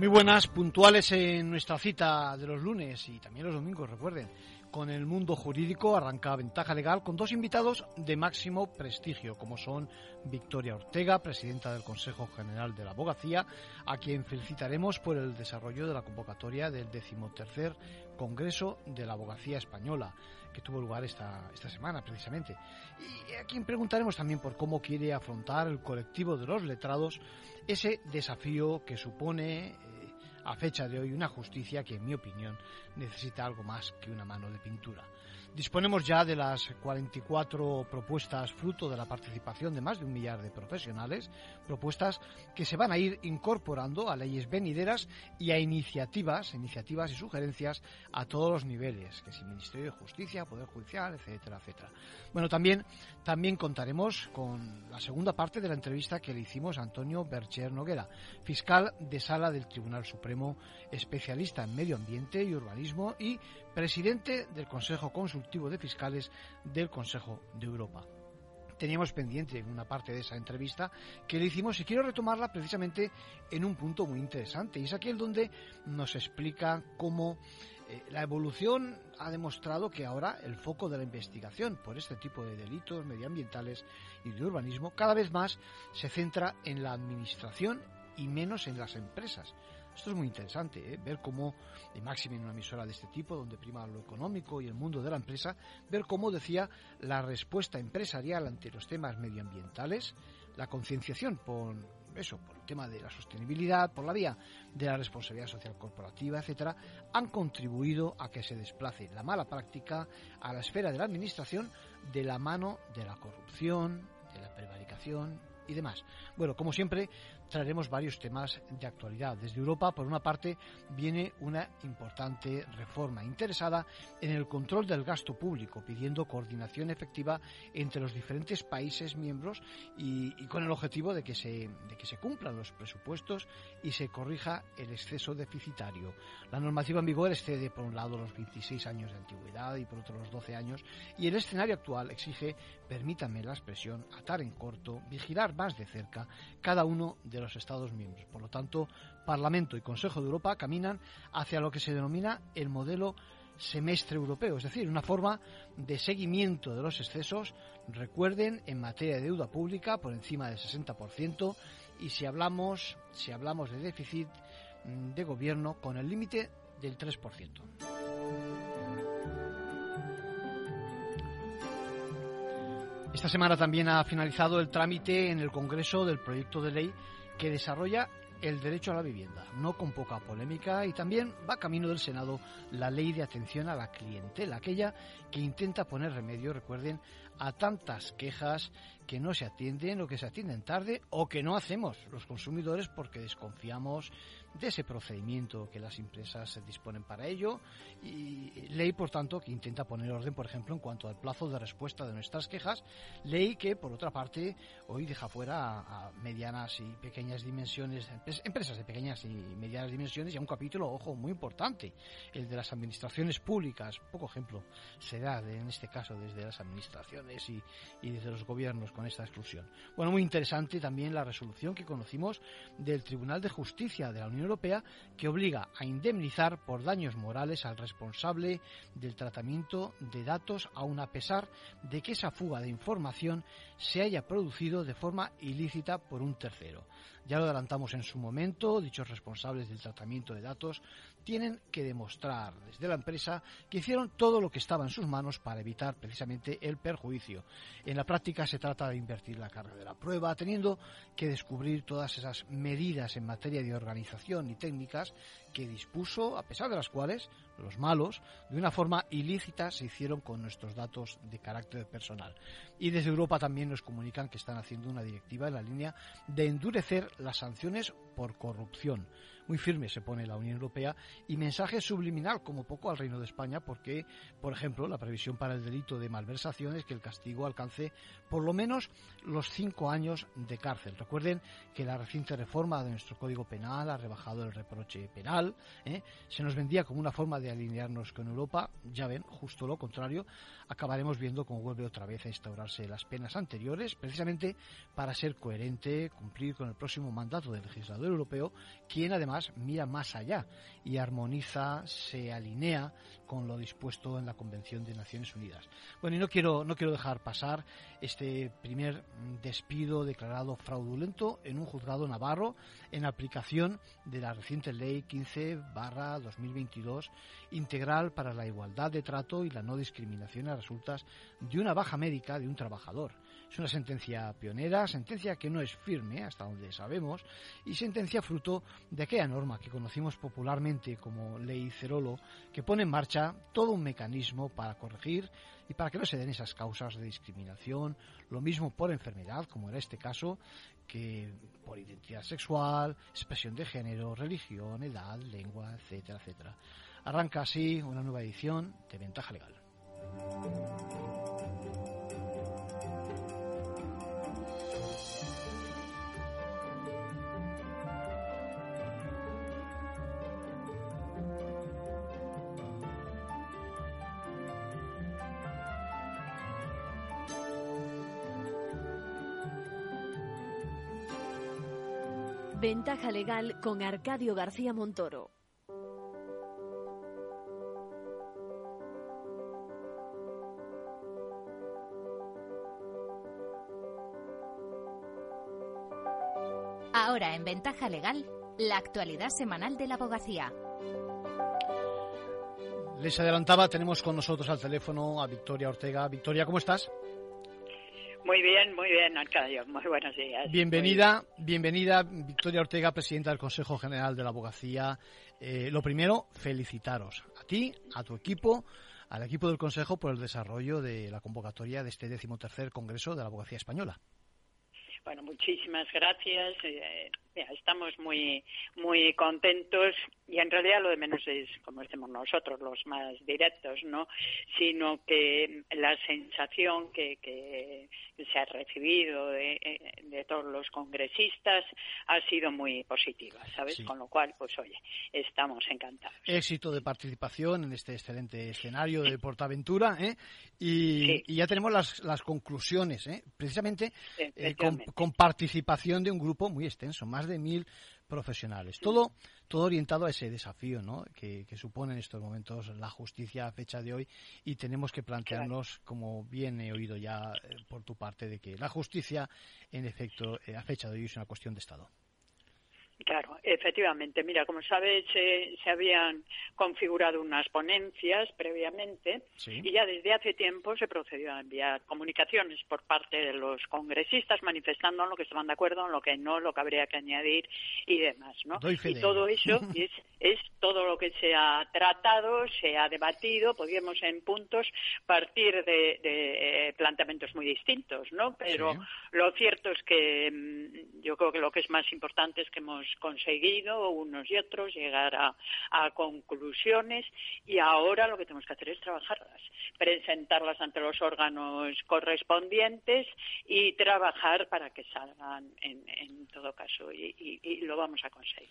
Muy buenas, puntuales en nuestra cita de los lunes y también los domingos, recuerden. Con el mundo jurídico arranca Ventaja Legal con dos invitados de máximo prestigio, como son Victoria Ortega, presidenta del Consejo General de la Abogacía, a quien felicitaremos por el desarrollo de la convocatoria del decimotercer Congreso de la Abogacía Española, que tuvo lugar esta, esta semana precisamente. Y a quien preguntaremos también por cómo quiere afrontar el colectivo de los letrados ese desafío que supone a fecha de hoy una justicia que, en mi opinión, necesita algo más que una mano de pintura. Disponemos ya de las 44 propuestas fruto de la participación de más de un millar de profesionales, propuestas que se van a ir incorporando a leyes venideras y a iniciativas, iniciativas y sugerencias a todos los niveles, que el Ministerio de Justicia, Poder Judicial, etcétera, etcétera. Bueno, también, también contaremos con la segunda parte de la entrevista que le hicimos a Antonio Bercher Noguera, fiscal de sala del Tribunal Supremo, especialista en medio ambiente y urbanismo y presidente del Consejo Consultivo de Fiscales del Consejo de Europa. Teníamos pendiente una parte de esa entrevista que le hicimos y quiero retomarla precisamente en un punto muy interesante y es aquel donde nos explica cómo eh, la evolución ha demostrado que ahora el foco de la investigación por este tipo de delitos medioambientales y de urbanismo cada vez más se centra en la administración y menos en las empresas. Esto es muy interesante, ¿eh? ver cómo, de máxima en una emisora de este tipo, donde prima lo económico y el mundo de la empresa, ver cómo, decía, la respuesta empresarial ante los temas medioambientales, la concienciación por eso, por el tema de la sostenibilidad, por la vía de la responsabilidad social corporativa, etcétera, han contribuido a que se desplace la mala práctica a la esfera de la administración de la mano de la corrupción, de la prevaricación y demás. Bueno, como siempre, traeremos varios temas de actualidad. Desde Europa, por una parte, viene una importante reforma interesada en el control del gasto público, pidiendo coordinación efectiva entre los diferentes países miembros y, con el objetivo de que, se, de que se cumplan los presupuestos y se corrija el exceso deficitario. La normativa en vigor excede, por un lado, los 26 años de antigüedad y por otro los 12 años, y el escenario actual exige, permítanme la expresión, atar en corto, vigilar más de cerca cada uno de los Estados miembros. Por lo tanto, Parlamento y Consejo de Europa caminan hacia lo que se denomina el modelo semestre europeo, es decir, una forma de seguimiento de los excesos, recuerden, en materia de deuda pública por encima del 60% y si hablamos, si hablamos de déficit mm, de gobierno con el límite del 3%. Esta semana también ha finalizado el trámite en el Congreso del proyecto de ley que desarrolla el derecho a la vivienda, no con poca polémica, y también va camino del Senado la ley de atención a la clientela, aquella que intenta poner remedio, recuerden, a tantas quejas que no se atienden o que se atienden tarde o que no hacemos los consumidores porque desconfiamos de ese procedimiento que las empresas disponen para ello y ley, por tanto, que intenta poner orden, por ejemplo, en cuanto al plazo de respuesta de nuestras quejas, ley que, por otra parte, hoy deja fuera a, medianas y pequeñas dimensiones, empresas de pequeñas y medianas dimensiones y a un capítulo, ojo, muy importante, el de las administraciones públicas. Poco ejemplo se da, en este caso, desde las administraciones y, y desde los gobiernos con esta exclusión. Bueno, muy interesante también la resolución que conocimos del Tribunal de Justicia de la Unión Europea que obliga a indemnizar por daños morales al responsable del tratamiento de datos, aun a pesar de que esa fuga de información se haya producido de forma ilícita por un tercero. Ya lo adelantamos en su momento, dichos responsables del tratamiento de datos tienen que demostrar desde la empresa que hicieron todo lo que estaba en sus manos para evitar precisamente el perjuicio. En la práctica se trata de invertir la carga de la prueba, teniendo que descubrir todas esas medidas en materia de organización y técnicas que dispuso, a pesar de las cuales los malos, de una forma ilícita se hicieron con nuestros datos de carácter personal. Y desde Europa también nos comunican que están haciendo una directiva en la línea de endurecer las sanciones por corrupción muy firme se pone la Unión Europea y mensaje subliminal como poco al Reino de España porque, por ejemplo, la previsión para el delito de malversación es que el castigo alcance por lo menos los cinco años de cárcel. Recuerden que la reciente reforma de nuestro Código Penal ha rebajado el reproche penal. ¿eh? Se nos vendía como una forma de alinearnos con Europa. Ya ven, justo lo contrario. Acabaremos viendo cómo vuelve otra vez a instaurarse las penas anteriores, precisamente para ser coherente, cumplir con el próximo mandato del legislador europeo, quien además mira más allá y armoniza, se alinea con lo dispuesto en la Convención de Naciones Unidas. Bueno, y no quiero, no quiero dejar pasar este primer despido declarado fraudulento en un juzgado navarro en aplicación de la reciente Ley 15-2022 integral para la igualdad de trato y la no discriminación a resultas de una baja médica de un trabajador. Es una sentencia pionera, sentencia que no es firme, hasta donde sabemos, y sentencia fruto de aquella norma que conocimos popularmente como Ley Cerolo, que pone en marcha todo un mecanismo para corregir y para que no se den esas causas de discriminación, lo mismo por enfermedad, como era este caso, que por identidad sexual, expresión de género, religión, edad, lengua, etcétera, etcétera. Arranca así una nueva edición de Ventaja Legal. Ventaja legal con Arcadio García Montoro. Ahora en Ventaja Legal, la actualidad semanal de la abogacía. Les adelantaba, tenemos con nosotros al teléfono a Victoria Ortega. Victoria, ¿cómo estás? Muy bien, muy bien, Arcadio. Muy buenos días. Bienvenida, bienvenida, Victoria Ortega, presidenta del Consejo General de la Abogacía. Eh, lo primero, felicitaros a ti, a tu equipo, al equipo del Consejo por el desarrollo de la convocatoria de este decimotercer Congreso de la Abogacía Española. Bueno, muchísimas gracias. Eh, estamos muy muy contentos y en realidad lo de menos es como decimos nosotros los más directos, ¿no? Sino que la sensación que, que se ha recibido de, todos los congresistas ha sido muy positiva, ¿sabes? Con lo cual, pues oye, estamos encantados. Éxito de participación en este excelente escenario de Portaventura, ¿eh? Y, ya tenemos las, las conclusiones, ¿eh? Precisamente eh, con, con participación de un grupo muy extenso, más de mil profesionales. Todo, todo orientado a ese desafío ¿no? que, supone en estos momentos la justicia a fecha de hoy y tenemos que plantearnos, como bien he oído ya eh, por tu parte, de que la justicia, en efecto, eh, a fecha de hoy es una cuestión de Estado. Claro, efectivamente. Mira, como sabes, se, habían configurado unas ponencias previamente y ya desde hace tiempo se procedió a enviar comunicaciones por parte de los congresistas manifestando en lo que estaban de acuerdo, en lo que no, lo que habría que añadir y demás, ¿no? y todo eso es, es todo lo que se ha tratado, se ha debatido, podríamos en puntos partir de, eh, planteamientos muy distintos, ¿no? Pero lo cierto es que mm, yo creo que lo que es más importante es que hemos conseguido, unos y otros, llegar a, conclusiones y ahora lo que tenemos que hacer es trabajarlas, presentarlas ante los órganos correspondientes y trabajar para que salgan en, todo caso y lo vamos a conseguir.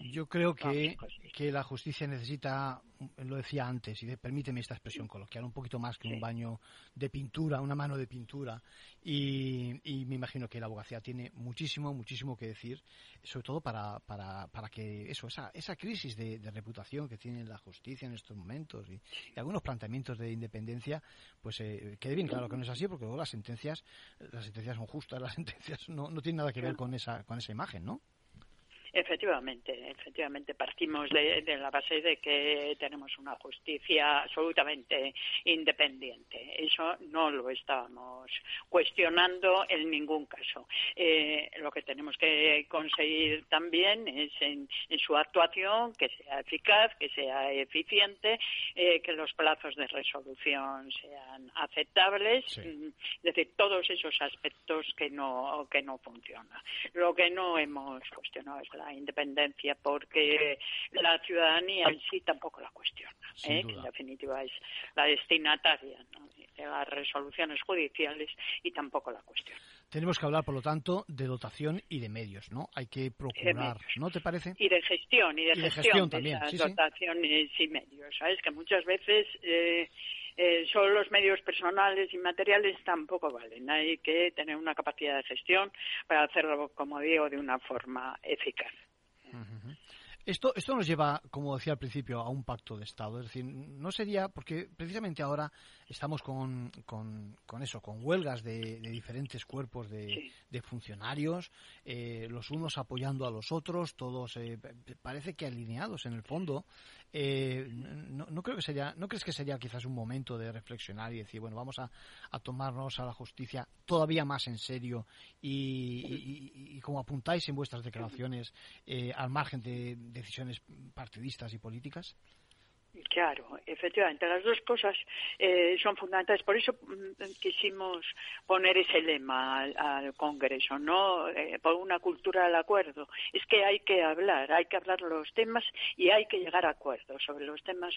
Yo creo que, que, la justicia necesita, lo decía antes, y permíteme esta expresión coloquial, un poquito más que un baño de pintura, una mano de pintura. Y, me imagino que la abogacía tiene muchísimo, muchísimo que decir, sobre todo para, para, para que eso, esa, esa crisis de, reputación que tiene la justicia en estos momentos y, algunos planteamientos de independencia, pues eh, quede bien claro que no es así, porque luego las sentencias, las sentencias son justas, las sentencias no, no tienen nada que ver con esa, con esa imagen, ¿no? Efectivamente, efectivamente partimos de, la base de que tenemos una justicia absolutamente independiente. Eso no lo estábamos cuestionando en ningún caso. Eh, lo que tenemos que conseguir también es en, su actuación que sea eficaz, que sea eficiente, eh, que los plazos de resolución sean aceptables, mm, es decir, todos esos aspectos que no que no funcionan. Lo que no hemos cuestionado es la independencia porque la ciudadanía en sí tampoco la cuestiona, ¿eh? que en definitiva es la destinataria de las resoluciones judiciales y tampoco la cuestiona. Tenemos que hablar, por lo tanto, de dotación y de medios, ¿no? Hay que procurar, ¿no te parece? Y de gestión, y de, gestión, también, de dotaciones y medios, ¿sabes? Que muchas veces eh, eh, solo los medios personales y materiales tampoco valen. Hay que tener una capacidad de gestión para hacerlo, como digo, de una forma eficaz. Esto, esto nos lleva, como decía al principio, a un pacto de Estado. Es decir, no sería, porque precisamente ahora estamos con, con, eso, con huelgas de, diferentes cuerpos de, funcionarios, eh, los unos apoyando a los otros, todos eh, parece que alineados en el fondo. Eh, no, creo que sería, ¿No crees que sería quizás un momento de reflexionar y decir, bueno, vamos a, tomarnos a la justicia todavía más en serio y, como apuntáis en vuestras declaraciones, al margen de decisiones partidistas y políticas? Claro, efectivamente, las dos cosas eh, son fundamentales. Por eso mm, quisimos poner ese lema al, Congreso, ¿no? Eh, por una cultura del acuerdo. Es que hay que hablar, hay que hablar los temas y hay que llegar a acuerdos sobre los temas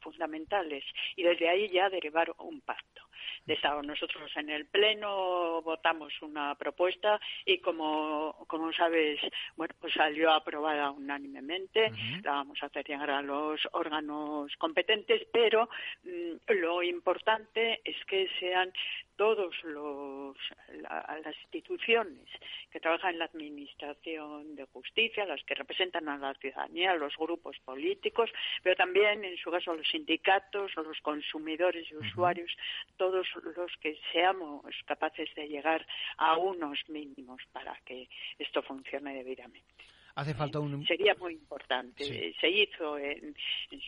fundamentales y desde ahí ya derivar un pacto de Estado. Nosotros en el Pleno votamos una propuesta y como, como sabes, bueno, pues salió aprobada unánimemente. La vamos a hacer llegar a los órganos competentes, pero mm, lo importante es que sean todos los las instituciones que trabajan en la administración de justicia, las que representan a la ciudadanía, los grupos políticos, pero también en su caso los sindicatos, los consumidores y usuarios, todos los que seamos capaces de llegar a unos mínimos para que esto funcione debidamente. Hace falta un... Sería muy importante. Se hizo en,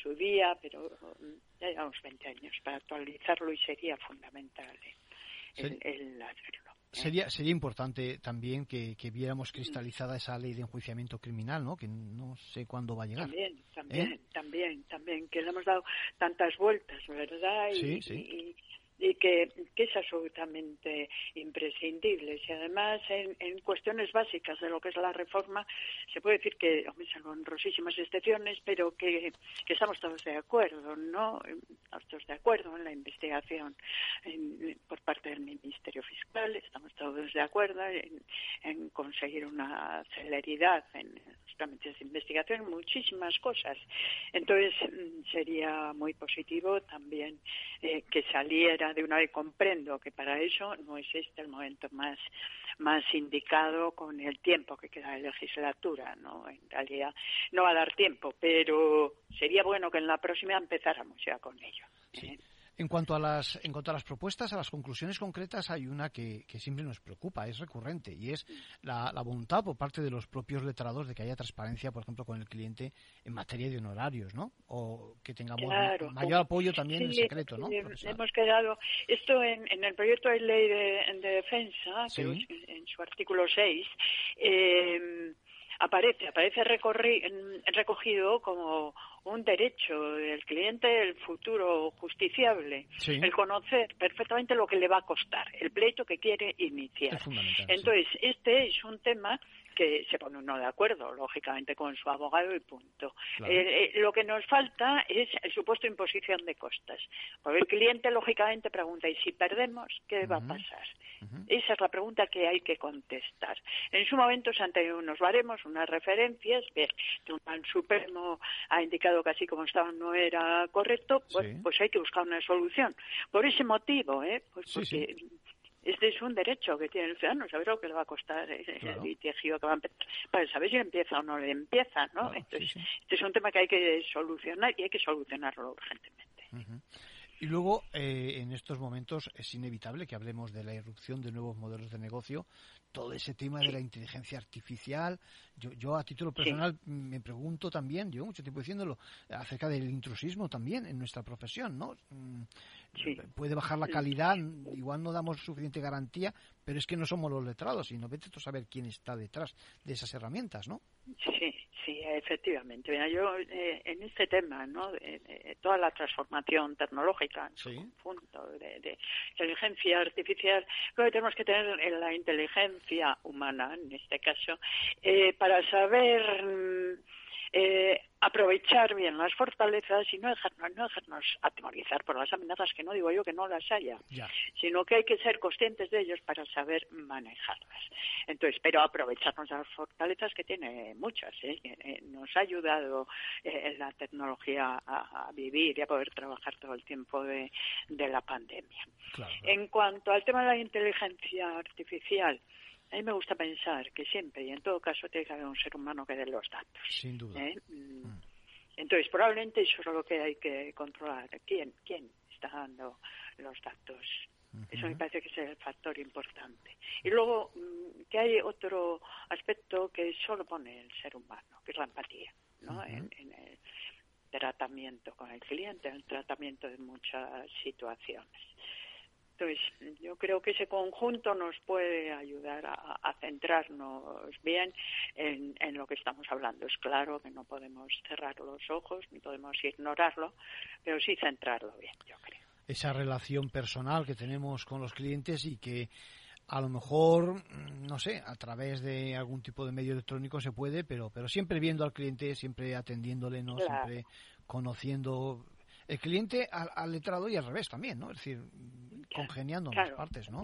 su día, pero ya llevamos 20 años para actualizarlo y sería fundamental. ¿eh? Sería, sería importante también que, viéramos cristalizada esa ley de enjuiciamiento criminal, ¿no? Que no sé cuándo va a llegar. También, también, ¿Eh? también, también, que le hemos dado tantas vueltas, ¿verdad? sí, sí y que, es absolutamente imprescindible. Y además, en, cuestiones básicas de lo que es la reforma, se puede decir que, hombre, salvo honrosísimas excepciones, pero que, estamos todos de acuerdo, ¿no? Todos de acuerdo en la investigación por parte del Ministerio Fiscal, estamos todos de acuerdo en, en conseguir una celeridad en los trámites de investigación, muchísimas cosas. Entonces, sería muy positivo también eh, que saliera de una vez comprendo que para eso no es este el momento más más indicado con el tiempo que queda de legislatura, ¿no? En realidad no va a dar tiempo, pero sería bueno que en la próxima empezáramos ya con ello. ¿eh? En cuanto a las, en cuanto a las propuestas, a las conclusiones concretas, hay una que, siempre nos preocupa, es recurrente, y es la, voluntad por parte de los propios letrados de que haya transparencia, por ejemplo, con el cliente en materia de honorarios, ¿no? O que tengamos mayor apoyo también en secreto, ¿no? hemos quedado, esto en, el proyecto de ley de, defensa, que en, su artículo 6, eh, aparece, aparece recogido como un derecho del cliente, el futuro justiciable, el conocer perfectamente lo que le va a costar, el pleito que quiere iniciar. Entonces, este es un tema que se pone uno de acuerdo, lógicamente, con su abogado y punto. Eh, eh, lo que nos falta es el supuesto imposición de costas. Porque el cliente, lógicamente, pregunta, ¿y si perdemos, qué va a pasar? Esa es la pregunta que hay que contestar. En su momento se han tenido unos baremos, unas referencias, el Tribunal Supremo ha indicado que así como estaba no era correcto, pues, pues hay que buscar una solución. Por ese motivo, ¿eh? Pues porque este es un derecho que tiene el ciudadano, saber lo que le va a costar el litigio que va a empezar, para saber si empieza o no le empieza, ¿no? Entonces, este es un tema que hay que solucionar y hay que solucionarlo urgentemente. Y luego, eh, en estos momentos es inevitable que hablemos de la irrupción de nuevos modelos de negocio, todo ese tema de la inteligencia artificial. Yo, yo a título personal me pregunto también, llevo mucho tiempo diciéndolo, acerca del intrusismo también en nuestra profesión, ¿no? Puede bajar la calidad, igual no damos suficiente garantía, pero es que no somos los letrados y no vete a saber quién está detrás de esas herramientas, ¿no? Sí, sí, efectivamente. Mira, yo eh, en este tema, ¿no? De, toda la transformación tecnológica en su conjunto, de, inteligencia artificial, creo que tenemos que tener la inteligencia humana, en este caso, eh, para saber mm, eh, aprovechar bien las fortalezas y no dejarnos, no dejarnos atemorizar por las amenazas, que no digo yo que no las haya, sino que hay que ser conscientes de ellos para saber manejarlas. Entonces, pero aprovecharnos de las fortalezas que tiene muchas. ¿eh? eh nos ha ayudado eh, la tecnología a, vivir y a poder trabajar todo el tiempo de, la pandemia. En cuanto al tema de la inteligencia artificial, a mí me gusta pensar que siempre y en todo caso tiene que haber un ser humano que dé los datos. Sin duda. ¿eh? Mm. Mm. Entonces, probablemente eso es lo que hay que controlar. ¿Quién, quién está dando los datos? Eso me parece que es el factor importante. Y luego, mm, que hay otro aspecto que solo pone el ser humano, que es la empatía, ¿no? en, en el tratamiento con el cliente, en el tratamiento de muchas situaciones. Entonces, yo creo que ese conjunto nos puede ayudar a, centrarnos bien en, lo que estamos hablando. Es claro que no podemos cerrar los ojos ni podemos ignorarlo, pero sí centrarlo bien, yo creo. Esa relación personal que tenemos con los clientes y que a lo mejor, no sé, a través de algún tipo de medio electrónico se puede, pero, pero siempre viendo al cliente, siempre atendiéndole, ¿no? Siempre conociendo el cliente al, letrado y al revés también, ¿no? Es decir, congeniando en las partes, ¿no?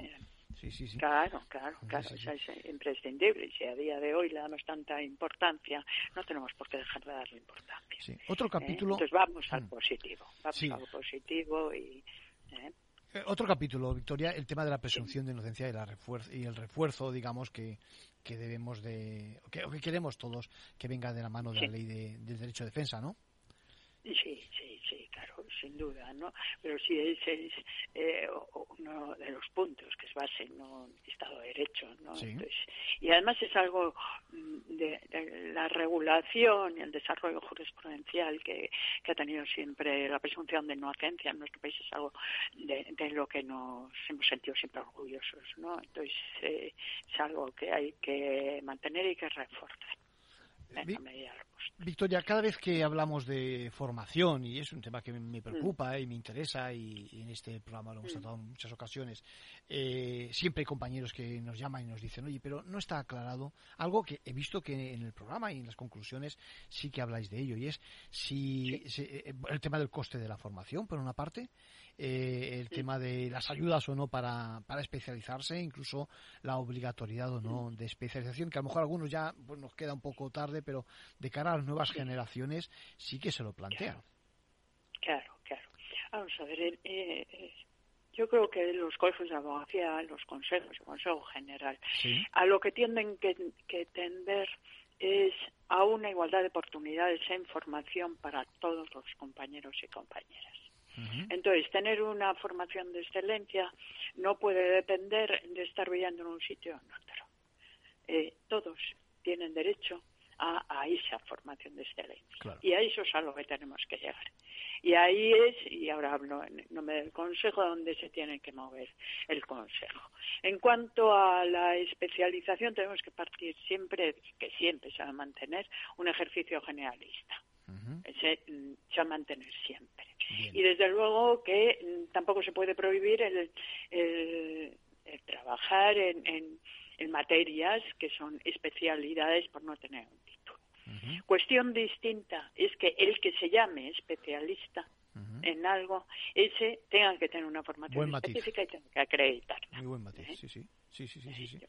Sí, sí, sí. Claro, claro, claro, Eso es imprescindible. Y si a día de hoy le damos tanta importancia, no tenemos por qué dejar de darle importancia. Sí. Otro ¿Eh? capítulo. Entonces vamos al mm. positivo, vamos al positivo y. ¿eh? Eh, otro capítulo, Victoria, el tema de la presunción de inocencia y, la y el refuerzo, digamos, que, que debemos de, o que, queremos todos que venga de la mano de la ley de, del derecho de defensa, ¿no? Sí, sí, sí, claro, sin duda, ¿no? Pero sí, ese es eh, uno de los puntos que es base en un Estado de Derecho, ¿no? y además es algo mm, de, la regulación y el desarrollo jurisprudencial que, ha tenido siempre la presunción de inocencia en nuestro país es algo de, lo que nos hemos sentido siempre orgullosos, ¿no? Entonces eh, es algo que hay que mantener y que reforzar. Victoria, cada vez que hablamos de formación, y es un tema que me preocupa mm. y me interesa, y, en este programa lo hemos mm. tratado en muchas ocasiones, eh, siempre hay compañeros que nos llaman y nos dicen, oye, pero no está aclarado algo que he visto que en el programa y en las conclusiones sí que habláis de ello, y es si, eh, el tema del coste de la formación, por una parte, eh, el tema de las ayudas o no para, para especializarse, incluso la obligatoriedad o no de especialización, que a lo mejor algunos ya pues, nos queda un poco tarde, pero de cara a las nuevas generaciones sí que se lo plantean. Claro, claro. Vamos a ver, eh, eh, yo creo que los colegios de abogacía, los consejos, el Consejo General, a lo que tienden que, que tender es a una igualdad de oportunidades en formación para todos los compañeros y compañeras. Entonces, tener una formación de excelencia no puede depender de estar viviendo en un sitio o en otro. Eh, todos tienen derecho a, esa formación de excelencia. Y a eso es a lo que tenemos que llegar. Y ahí es, y ahora hablo en nombre del Consejo, donde se tiene que mover el Consejo. En cuanto a la especialización, tenemos que partir siempre, que siempre se va a mantener, un ejercicio generalista. Mm, se va a mantener siempre. Y desde luego que mm, tampoco se puede prohibir el, trabajar en, en, materias que son especialidades por no tener un título. Cuestión distinta es que el que se llame especialista en algo, ese tenga que tener una formación específica y tenga que acreditar. Muy buen matiz, ¿Eh? sí, sí. sí, sí, sí, sí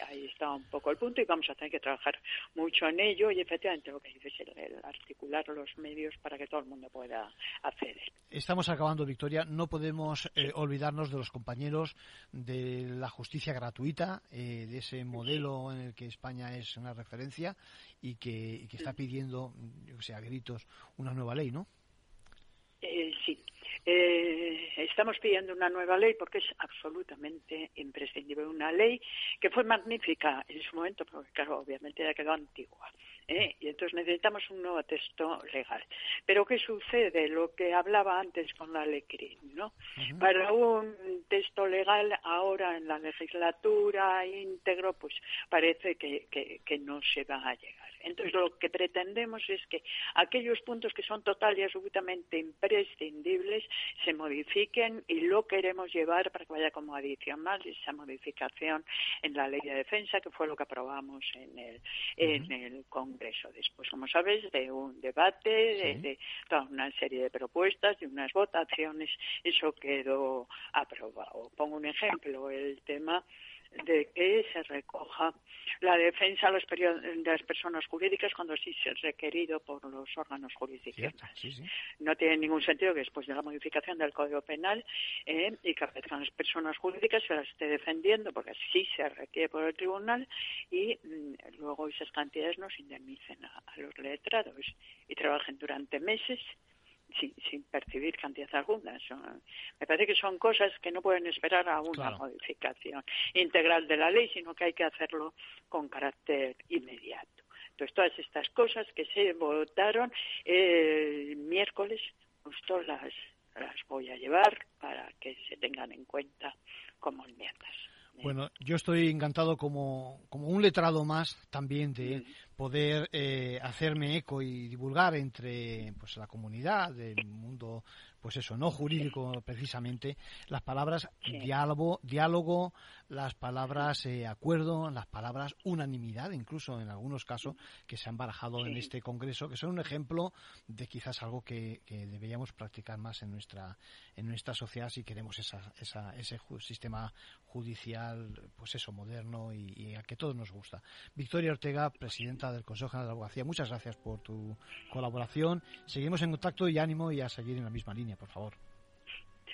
ahí está un poco el punto y vamos a tener que trabajar mucho en ello y efectivamente lo que dices es el, articular los medios para que todo el mundo pueda acceder. Estamos acabando, Victoria. No podemos eh, olvidarnos de los compañeros de la justicia gratuita, eh, de ese modelo en el que España es una referencia y que, está pidiendo, yo que sé, a gritos, una nueva ley, ¿no? Eh, sí, eh, estamos pidiendo una nueva ley porque es absolutamente imprescindible. Una ley que fue magnífica en su momento, porque claro, obviamente ya quedó antigua. ¿eh? Y entonces necesitamos un nuevo texto legal. Pero ¿qué sucede? Lo que hablaba antes con la ley ¿no? Para un texto legal ahora en la legislatura íntegro, pues parece que, que no se va a llegar. Entonces, lo que pretendemos es que aquellos puntos que son total y absolutamente imprescindibles se modifiquen y lo queremos llevar para que vaya como adicional esa modificación en la ley de defensa, que fue lo que aprobamos en el, en el Congreso. Después, como sabes, de un debate, de, toda una serie de propuestas, de unas votaciones, eso quedó aprobado. Pongo un ejemplo, el tema de que se recoja la defensa de las personas jurídicas cuando sí es requerido por los órganos jurisdiccionales. No tiene ningún sentido que después de la modificación del Código Penal eh, y que aparezcan las personas jurídicas se las esté defendiendo porque sí se requiere por el tribunal y mm, luego esas cantidades no se indemnicen a los letrados y trabajen durante meses sin, percibir cantidad alguna. me parece que son cosas que no pueden esperar a una modificación integral de la ley, sino que hay que hacerlo con carácter inmediato. Entonces, todas estas cosas que se votaron el miércoles, justo las, las voy a llevar para que se tengan en cuenta como enmiendas. Bueno, yo estoy encantado como, como un letrado más también de poder eh, hacerme eco y divulgar entre pues la comunidad del mundo pues eso, no jurídico precisamente, las palabras diálogo, diálogo, las palabras eh, acuerdo, las palabras unanimidad, incluso en algunos casos que se han barajado en este congreso, que son un ejemplo de quizás algo que, deberíamos practicar más en nuestra en nuestra sociedad si queremos esa, esa, ese sistema judicial, pues eso, moderno y, y a que todos nos gusta. Victoria Ortega, presidenta del Consejo General de la Abogacía, muchas gracias por tu colaboración. Seguimos en contacto y ánimo y a seguir en la misma línea por favor.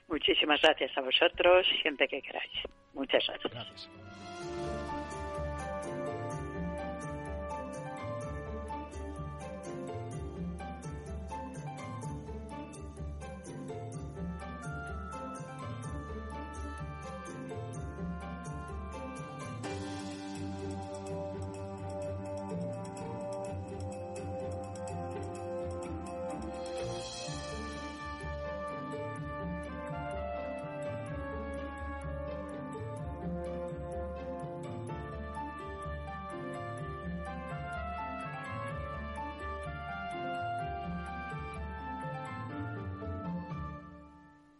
Muchísimas gracias a vosotros, siempre que queráis. Muchas gracias. gracias.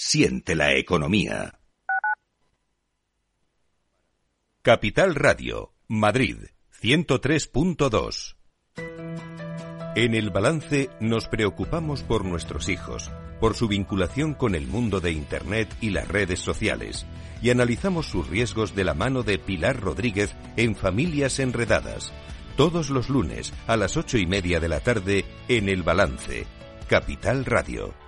Siente la economía. Capital Radio, Madrid, 103.2. En el balance nos preocupamos por nuestros hijos, por su vinculación con el mundo de Internet y las redes sociales, y analizamos sus riesgos de la mano de Pilar Rodríguez en Familias Enredadas, todos los lunes a las ocho y media de la tarde en el balance, Capital Radio.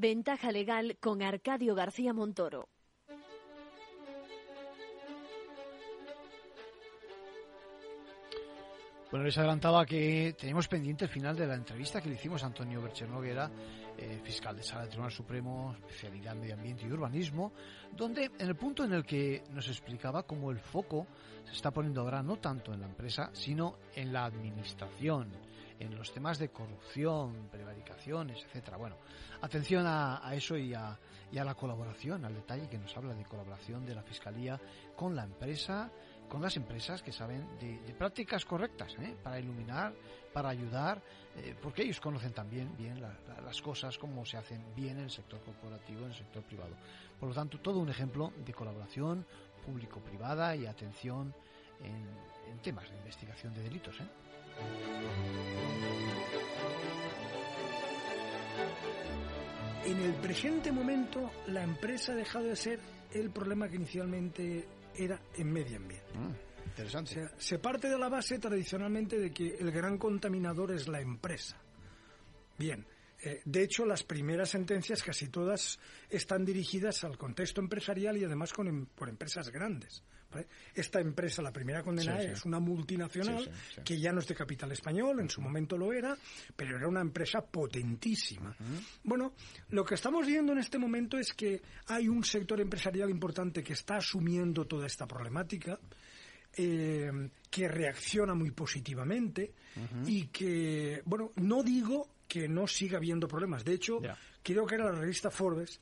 Ventaja legal con Arcadio García Montoro. Bueno, les adelantaba que tenemos pendiente el final de la entrevista que le hicimos a Antonio Bercher Noguera, eh, fiscal de Sala del Tribunal Supremo, especialidad en Medio Ambiente y Urbanismo, donde en el punto en el que nos explicaba cómo el foco se está poniendo ahora no tanto en la empresa, sino en la administración, en los temas de corrupción, prevaricaciones, etcétera. Bueno, atención a, eso y a, la colaboración, al detalle que nos habla de colaboración de la Fiscalía con la empresa, con las empresas que saben de, prácticas correctas ¿eh? para iluminar, para ayudar, eh, porque ellos conocen también bien las cosas, cómo se hacen bien en el sector corporativo, en el sector privado. Por lo tanto, todo un ejemplo de colaboración público-privada y atención en, en, temas de investigación de delitos. ¿eh? En el presente momento, la empresa ha dejado de ser el problema que inicialmente era en medio ambiente. Ah, interesante. O sea, se parte de la base tradicionalmente de que el gran contaminador es la empresa. Bien, eh, de hecho, las primeras sentencias, casi todas, están dirigidas al contexto empresarial y además con, em, por empresas grandes. Esta empresa, la primera condenada, es una multinacional que ya no es de capital español, en su momento lo era, pero era una empresa potentísima. Bueno, lo que estamos viendo en este momento es que hay un sector empresarial importante que está asumiendo toda esta problemática. Eh, que reacciona muy positivamente y que, bueno, no digo que no siga habiendo problemas. De hecho, creo que era la revista Forbes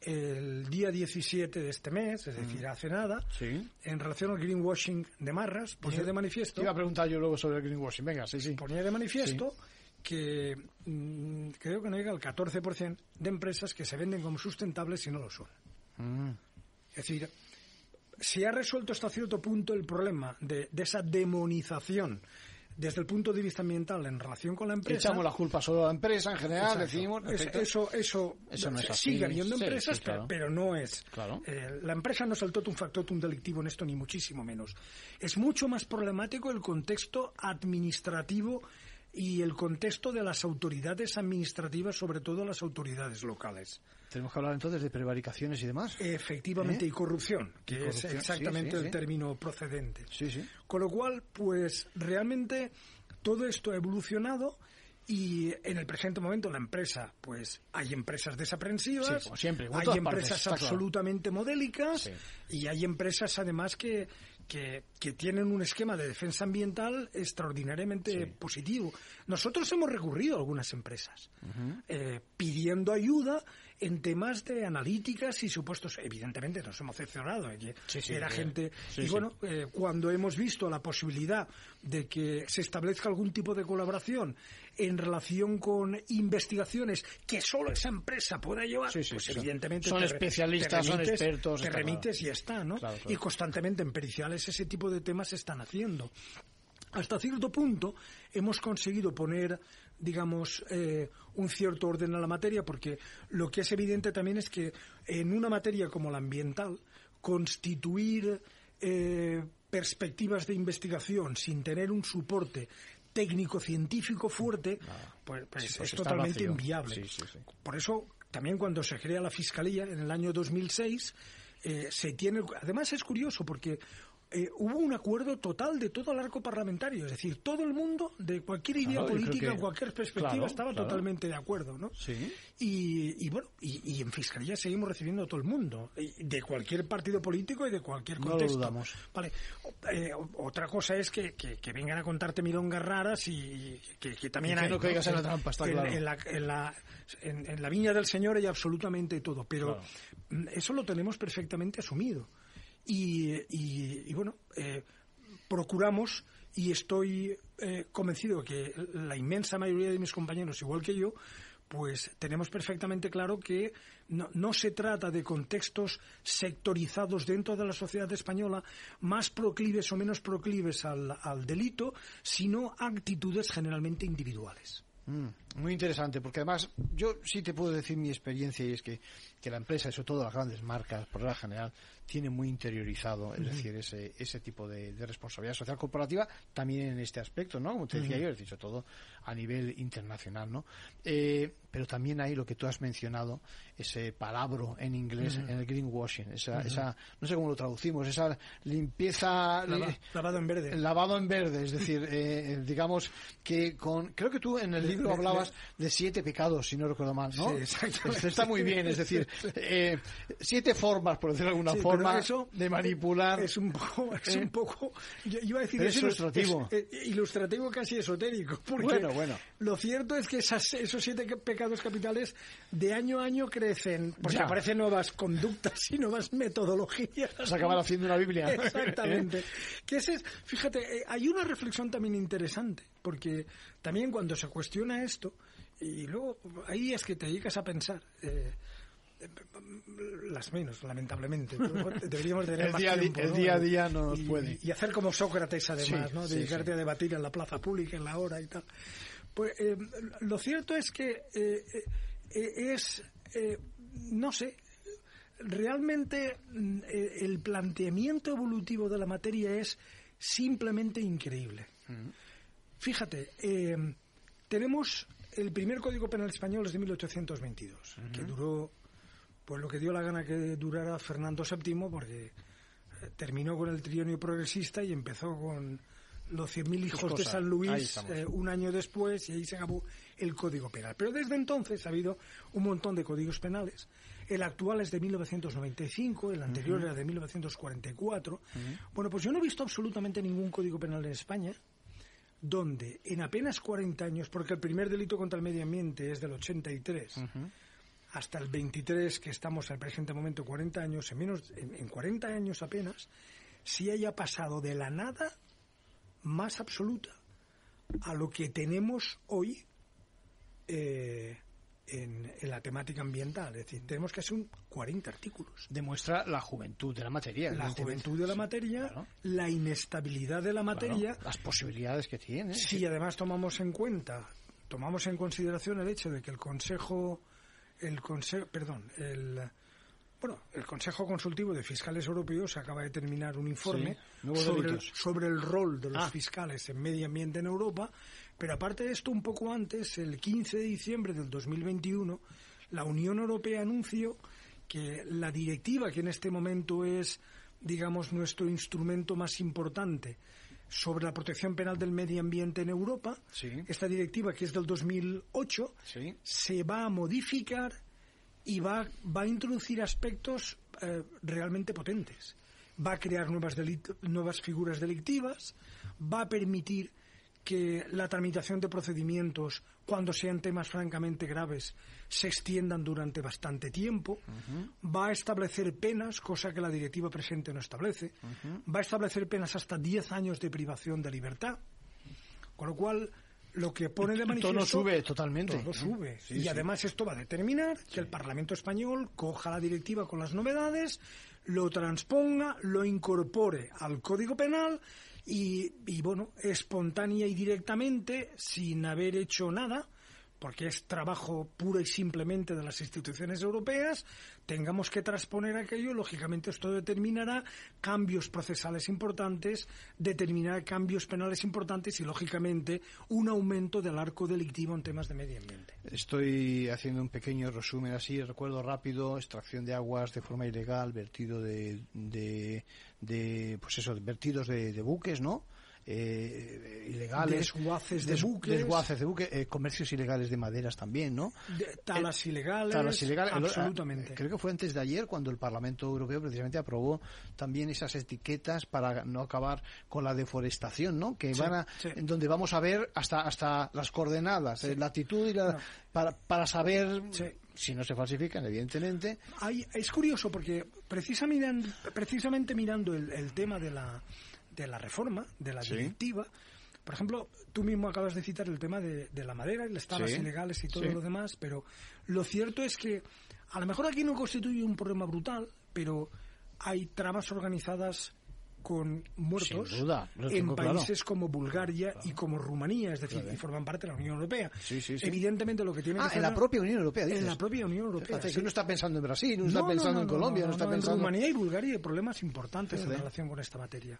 el día 17 de este mes, es decir, mm. hace nada, en relación al greenwashing de Marras, ponía de manifiesto... iba a preguntar yo luego sobre el greenwashing, venga, sí, sí. Ponía de manifiesto que mm, creo que no llega al 14% de empresas que se venden como sustentables y no lo son. Mm. Es decir, se ha resuelto hasta cierto punto el problema de, de esa demonización desde el punto de vista ambiental en relación con la empresa. Echamos la culpa solo a la empresa en general, decimos. eso, eso, no es así. Sigue habiendo empresas, pero, no es. Eh, la empresa no saltó un factotum delictivo en esto, ni muchísimo menos. Es mucho más problemático el contexto administrativo y el contexto de las autoridades administrativas, sobre todo las autoridades locales. Tenemos que hablar entonces de prevaricaciones y demás. Efectivamente, ¿Eh? y corrupción, que es exactamente el término procedente. Con lo cual, pues realmente todo esto ha evolucionado y en el presente momento la empresa, pues hay empresas desaprensivas, siempre, hay empresas absolutamente modélicas y hay empresas además que, que, tienen un esquema de defensa ambiental extraordinariamente positivo. Nosotros hemos recurrido a algunas empresas eh, pidiendo ayuda en temas de analíticas y supuestos. Evidentemente nos hemos decepcionado. ¿eh? era gente. y bueno, eh, cuando hemos visto la posibilidad de que se establezca algún tipo de colaboración en relación con investigaciones que solo esa empresa pueda llevar, pues evidentemente son especialistas, son expertos, te remites y ya está, ¿no? Y constantemente en periciales ese tipo de temas se están haciendo. Hasta cierto punto hemos conseguido poner digamos, eh, un cierto orden a la materia, porque lo que es evidente también es que en una materia como la ambiental, constituir eh, perspectivas de investigación sin tener un soporte técnico-científico fuerte, ah, pues, pues, es totalmente inviable. Por eso, también cuando se crea la Fiscalía en el año 2006, eh, se tiene. Además, es curioso porque eh, hubo un acuerdo total de todo el arco parlamentario, es decir, todo el mundo, de cualquier idea política, cualquier perspectiva, estaba totalmente de acuerdo, ¿no? Sí. Y, bueno, y, en Fiscalía seguimos recibiendo a todo el mundo, de cualquier partido político y de cualquier contexto. No lo Vale. Eh, otra cosa es que, que, vengan a contarte milongas raras y que, también hay... no caigas en la trampa, está claro. En la, en la, viña del Señor hay absolutamente todo, pero eso lo tenemos perfectamente asumido. Y, bueno, eh, procuramos y estoy eh, convencido que la inmensa mayoría de mis compañeros, igual que yo, pues tenemos perfectamente claro que no, se trata de contextos sectorizados dentro de la sociedad española, más proclives o menos proclives al, al delito, sino actitudes generalmente individuales. Mm, muy interesante, porque además yo sí te puedo decir mi experiencia y es que, que la empresa, sobre todo las grandes marcas, por la general, tiene muy interiorizado, es decir, ese, ese tipo de, responsabilidad social corporativa también en este aspecto, ¿no? Como te decía yo, es dicho todo a nivel internacional, ¿no? Eh, pero también hay lo que tú has mencionado, ese palabro en inglés, en el greenwashing, esa, esa, no sé cómo lo traducimos, esa limpieza... lavado en verde. Lavado en verde, es decir, eh, digamos que con... Creo que tú en el libro hablabas de, siete pecados, si no recuerdo mal, ¿no? Sí, exactamente. Está muy bien, es decir, eh, siete formas, por decirlo de alguna forma, eso de manipular. Es un poco... Es un poco yo iba a decir es ilustrativo. ilustrativo casi esotérico. Porque bueno, bueno. Lo cierto es que esas, esos siete pecados capitales de año a año crecen, porque aparecen nuevas conductas y nuevas metodologías. Se acaban haciendo una Biblia. Exactamente. que ese fíjate, eh, hay una reflexión también interesante, porque también cuando se cuestiona esto, y luego ahí es que te dedicas a pensar. Eh, las menos, lamentablemente. Deberíamos tener el más día, tiempo, el día a día no nos puede. Y hacer como Sócrates, además, ¿no? Dedicarte a debatir en la plaza pública, en la hora y tal. Pues eh, lo cierto es que eh, eh, es, no sé, realmente mm, el planteamiento evolutivo de la materia es simplemente increíble. Fíjate, tenemos el primer Código Penal español es de 1822, que duró pues lo que dio la gana que durara Fernando VII, porque terminó con el trienio progresista y empezó con los 100.000 hijos de San Luis eh, un año después y ahí se acabó el Código Penal. Pero desde entonces ha habido un montón de códigos penales. El actual es de 1995, el anterior era de 1944. Bueno, pues yo no he visto absolutamente ningún Código Penal en España donde en apenas 40 años, porque el primer delito contra el medio ambiente es del 83, hasta el 23, que estamos al presente momento 40 años, en, menos, en, en 40 años apenas, si haya pasado de la nada más absoluta a lo que tenemos hoy eh, en, la temática ambiental. Es decir, tenemos que hacer un 40 artículos. Demuestra la juventud de la materia. La juventud de la materia, la inestabilidad de la materia. las posibilidades que tiene. Si además tomamos en cuenta, tomamos en consideración el hecho de que el Consejo, el Consejo, perdón, el bueno, el Consejo Consultivo de Fiscales Europeos acaba de terminar un informe sobre, el, sobre, el, rol de los ah. fiscales en medio ambiente en Europa, pero aparte de esto, un poco antes, el 15 de diciembre del 2021, la Unión Europea anunció que la directiva, que en este momento es, digamos, nuestro instrumento más importante sobre la protección penal del medio ambiente en Europa, esta directiva, que es del 2008, se va a modificar y va, va a introducir aspectos eh, realmente potentes. Va a crear nuevas, nuevas figuras delictivas, va a permitir que la tramitación de procedimientos, cuando sean temas francamente graves, se extiendan durante bastante tiempo, va a establecer penas, cosa que la directiva presente no establece, va a establecer penas hasta 10 años de privación de libertad, con lo cual lo que pone de manifiesto... Todo sube totalmente. Todo sube. y además esto va a determinar que el Parlamento español coja la directiva con las novedades, lo transponga, lo incorpore al Código Penal y, y bueno, espontánea y directamente, sin haber hecho nada, porque es trabajo puro y simplemente de las instituciones europeas, tengamos que transponer aquello, lógicamente esto determinará cambios procesales importantes, determinará cambios penales importantes y, lógicamente, un aumento del arco delictivo en temas de medio ambiente. Estoy haciendo un pequeño resumen así, recuerdo rápido, extracción de aguas de forma ilegal, vertido de, de, pues eso, vertidos de buques, ¿no? Eh, ilegales. Desguaces de buques. Desguaces de buques, eh, comercios ilegales de maderas también, ¿no? talas eh, ilegales. Talas ilegales. Absolutamente. creo que fue antes de ayer cuando el Parlamento Europeo precisamente aprobó también esas etiquetas para no acabar con la deforestación, ¿no? Que van a, en donde vamos a ver hasta, hasta las coordenadas, la latitud y la, para, para saber si no se falsifican, evidentemente. Hay, es curioso porque precisamente, precisamente mirando el tema de la de la reforma, de la directiva. Por ejemplo, tú mismo acabas de citar el tema de, la madera y las tablas ilegales y todo lo demás, pero lo cierto es que a lo mejor aquí no constituye un problema brutal, pero hay tramas organizadas con muertos en países como Bulgaria y como Rumanía, es decir, que forman parte de la Unión Europea. Evidentemente lo que tiene ah, que en la propia Unión Europea. En la propia Unión Europea. no está pensando en Brasil, no, está pensando en Colombia, no, está pensando en Rumanía y Bulgaria hay problemas importantes en relación con esta materia.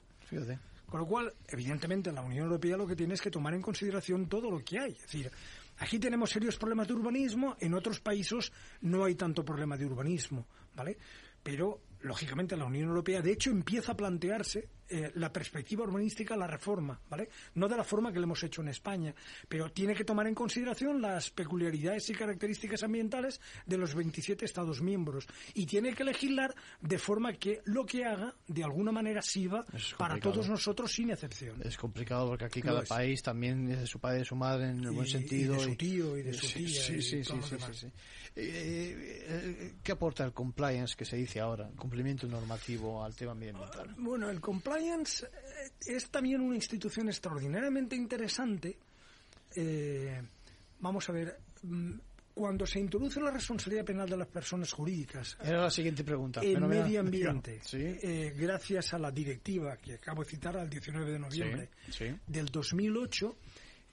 Con lo cual, evidentemente, la Unión Europea lo que tiene es que tomar en consideración todo lo que hay. Es decir, aquí tenemos serios problemas de urbanismo, en otros países no hay tanto problema de urbanismo, ¿vale? Pero lógicamente la Unión Europea de hecho empieza a plantearse eh, la perspectiva urbanística la reforma, ¿vale? No de la forma que lo hemos hecho en España, pero tiene que tomar en consideración las peculiaridades y características ambientales de los 27 Estados miembros y tiene que legislar de forma que lo que haga de alguna manera sirva para todos nosotros sin excepción. Es complicado porque aquí cada país también es de su padre y de su madre en el buen sentido. Y de su tío y de su tía. Sí, sí, sí, sí, eh, eh, ¿Qué aporta el compliance que se dice ahora, cumplimiento normativo al tema ambiental? Bueno, el compliance Eh, es también una institución extraordinariamente interesante. Eh, vamos a ver, mm, cuando se introduce la responsabilidad penal de las personas jurídicas. Era la siguiente pregunta. En medio ambiente, eh, gracias a la directiva que acabo de citar al 19 de noviembre del 2008,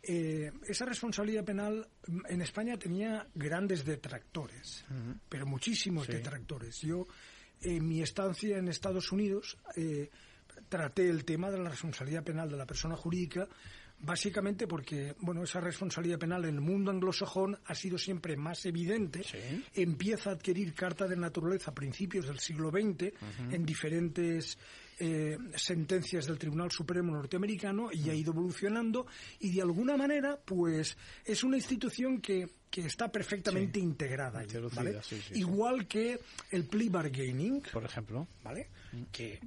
esa responsabilidad penal mm, en España tenía grandes detractores, pero muchísimos detractores. Yo, en mi estancia en Estados Unidos, traté el tema de la responsabilidad penal de la persona jurídica básicamente porque bueno esa responsabilidad penal en el mundo anglosajón ha sido siempre más evidente. Empieza a adquirir carta de naturaleza a principios del siglo XX en diferentes eh, sentencias del Tribunal Supremo norteamericano y ha ido evolucionando y de alguna manera pues es una institución que que está perfectamente integrada igual que el plea bargaining por ejemplo vale que